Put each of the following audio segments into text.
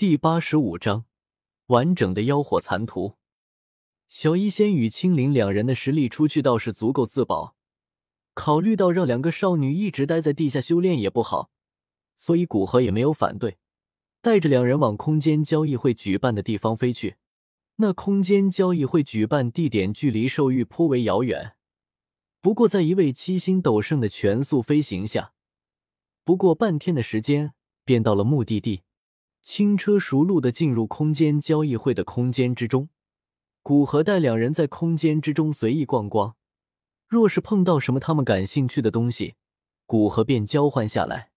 第八十五章完整的妖火残图。小医仙与青灵两人的实力出去倒是足够自保，考虑到让两个少女一直待在地下修炼也不好，所以古河也没有反对，带着两人往空间交易会举办的地方飞去。那空间交易会举办地点距离兽域颇为遥远，不过在一位七星斗圣的全速飞行下，不过半天的时间便到了目的地。轻车熟路的进入空间交易会的空间之中，古河带两人在空间之中随意逛逛。若是碰到什么他们感兴趣的东西，古河便交换下来。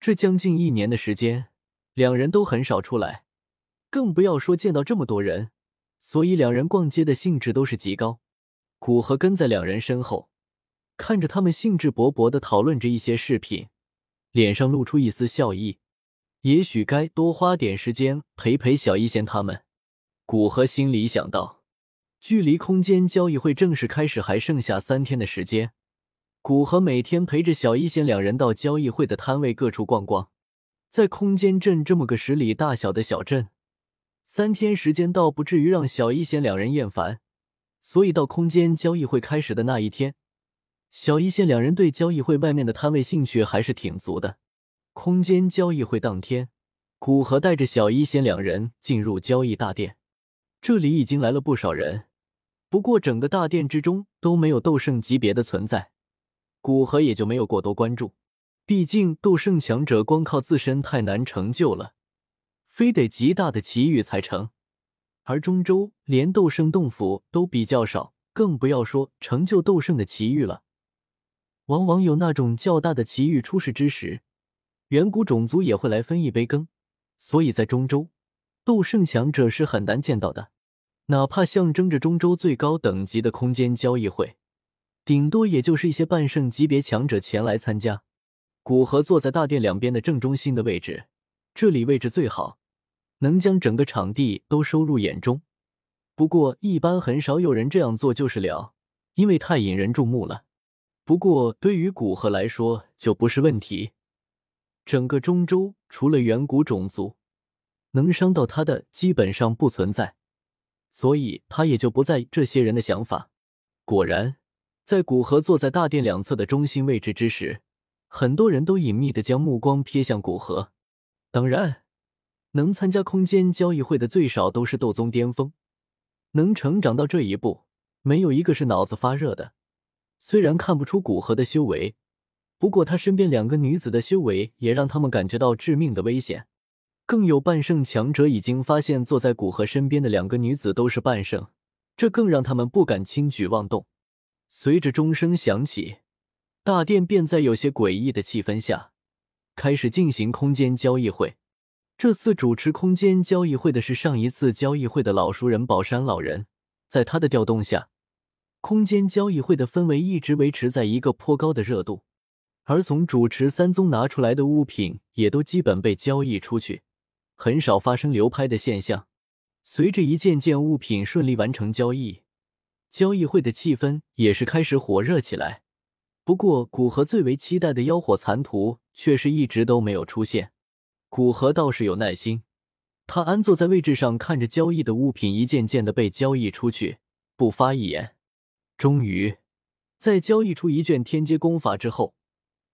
这将近一年的时间，两人都很少出来，更不要说见到这么多人，所以两人逛街的兴致都是极高。古河跟在两人身后，看着他们兴致勃勃的讨论着一些饰品，脸上露出一丝笑意。也许该多花点时间陪陪小一仙他们。古河心里想到，距离空间交易会正式开始还剩下三天的时间。古河每天陪着小一仙两人到交易会的摊位各处逛逛。在空间镇这么个十里大小的小镇，三天时间倒不至于让小一仙两人厌烦。所以到空间交易会开始的那一天，小一仙两人对交易会外面的摊位兴趣还是挺足的。空间交易会当天，古河带着小一仙两人进入交易大殿。这里已经来了不少人，不过整个大殿之中都没有斗圣级别的存在，古河也就没有过多关注。毕竟斗圣强者光靠自身太难成就了，非得极大的奇遇才成。而中州连斗圣洞府都比较少，更不要说成就斗圣的奇遇了。往往有那种较大的奇遇出世之时。远古种族也会来分一杯羹，所以在中州，斗圣强者是很难见到的。哪怕象征着中州最高等级的空间交易会，顶多也就是一些半圣级别强者前来参加。古河坐在大殿两边的正中心的位置，这里位置最好，能将整个场地都收入眼中。不过一般很少有人这样做就是了，因为太引人注目了。不过对于古河来说就不是问题。整个中州除了远古种族，能伤到他的基本上不存在，所以他也就不在意这些人的想法。果然，在古河坐在大殿两侧的中心位置之时，很多人都隐秘的将目光瞥向古河。当然，能参加空间交易会的最少都是斗宗巅峰，能成长到这一步，没有一个是脑子发热的。虽然看不出古河的修为。不过，他身边两个女子的修为也让他们感觉到致命的危险。更有半圣强者已经发现，坐在古河身边的两个女子都是半圣，这更让他们不敢轻举妄动。随着钟声响起，大殿便在有些诡异的气氛下开始进行空间交易会。这次主持空间交易会的是上一次交易会的老熟人宝山老人，在他的调动下，空间交易会的氛围一直维持在一个颇高的热度。而从主持三宗拿出来的物品也都基本被交易出去，很少发生流拍的现象。随着一件件物品顺利完成交易，交易会的气氛也是开始火热起来。不过，古河最为期待的妖火残图却是一直都没有出现。古河倒是有耐心，他安坐在位置上，看着交易的物品一件件的被交易出去，不发一言。终于，在交易出一卷天阶功法之后。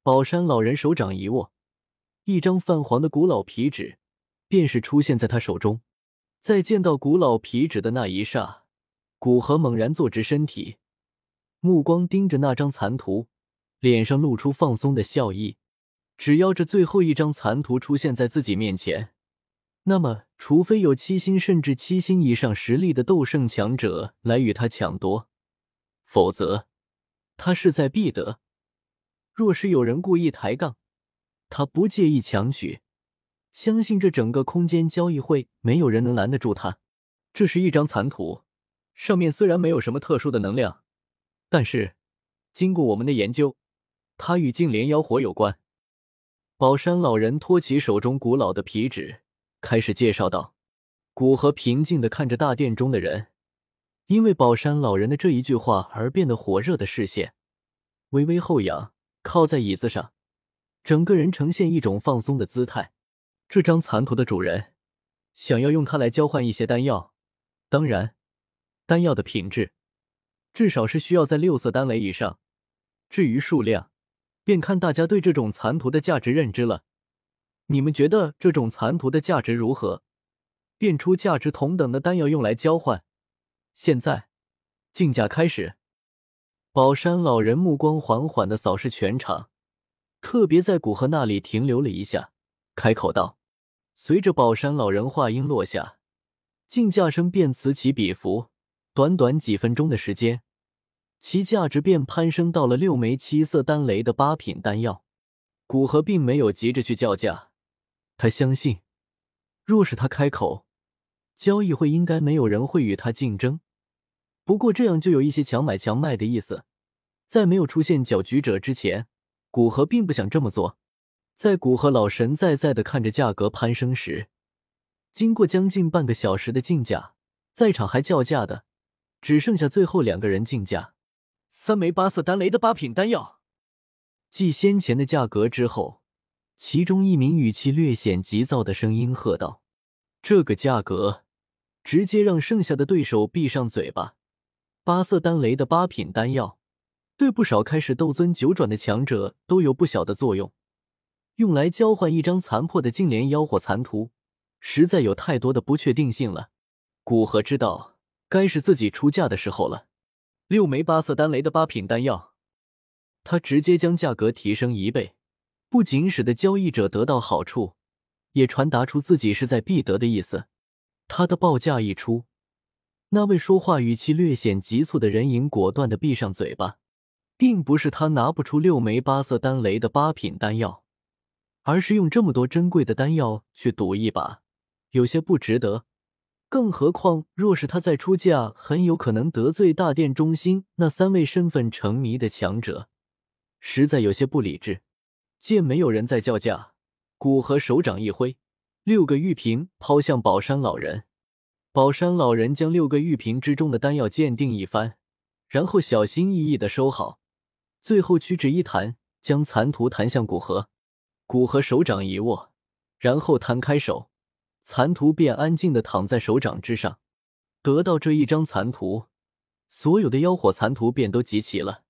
宝山老人手掌一握，一张泛黄的古老皮纸便是出现在他手中。在见到古老皮纸的那一刹，古河猛然坐直身体，目光盯着那张残图，脸上露出放松的笑意。只要这最后一张残图出现在自己面前，那么除非有七星甚至七星以上实力的斗圣强者来与他抢夺，否则他势在必得。若是有人故意抬杠，他不介意强取。相信这整个空间交易会没有人能拦得住他。这是一张残图，上面虽然没有什么特殊的能量，但是经过我们的研究，它与净莲妖火有关。宝山老人托起手中古老的皮纸，开始介绍道：“古河平静的看着大殿中的人，因为宝山老人的这一句话而变得火热的视线，微微后仰。”靠在椅子上，整个人呈现一种放松的姿态。这张残图的主人，想要用它来交换一些丹药。当然，丹药的品质至少是需要在六色丹雷以上。至于数量，便看大家对这种残图的价值认知了。你们觉得这种残图的价值如何？变出价值同等的丹药用来交换。现在，竞价开始。宝山老人目光缓缓的扫视全场，特别在古河那里停留了一下，开口道：“随着宝山老人话音落下，竞价声便此起彼伏。短短几分钟的时间，其价值便攀升到了六枚七色丹雷的八品丹药。”古河并没有急着去叫价，他相信，若是他开口，交易会应该没有人会与他竞争。不过这样就有一些强买强卖的意思，在没有出现搅局者之前，古河并不想这么做。在古河老神在在的看着价格攀升时，经过将近半个小时的竞价，在场还叫价的只剩下最后两个人竞价：三枚八色丹雷的八品丹药。继先前的价格之后，其中一名语气略显急躁的声音喝道：“这个价格，直接让剩下的对手闭上嘴巴。”八色丹雷的八品丹药，对不少开始斗尊九转的强者都有不小的作用。用来交换一张残破的净莲妖火残图，实在有太多的不确定性了。古河知道，该是自己出价的时候了。六枚八色丹雷的八品丹药，他直接将价格提升一倍，不仅使得交易者得到好处，也传达出自己势在必得的意思。他的报价一出。那位说话语气略显急促的人影果断的闭上嘴巴，并不是他拿不出六枚八色丹雷的八品丹药，而是用这么多珍贵的丹药去赌一把，有些不值得。更何况，若是他再出价，很有可能得罪大殿中心那三位身份成谜的强者，实在有些不理智。见没有人在叫价，古河手掌一挥，六个玉瓶抛向宝山老人。宝山老人将六个玉瓶之中的丹药鉴定一番，然后小心翼翼的收好，最后屈指一弹，将残图弹向古河。古河手掌一握，然后摊开手，残图便安静的躺在手掌之上。得到这一张残图，所有的妖火残图便都集齐了。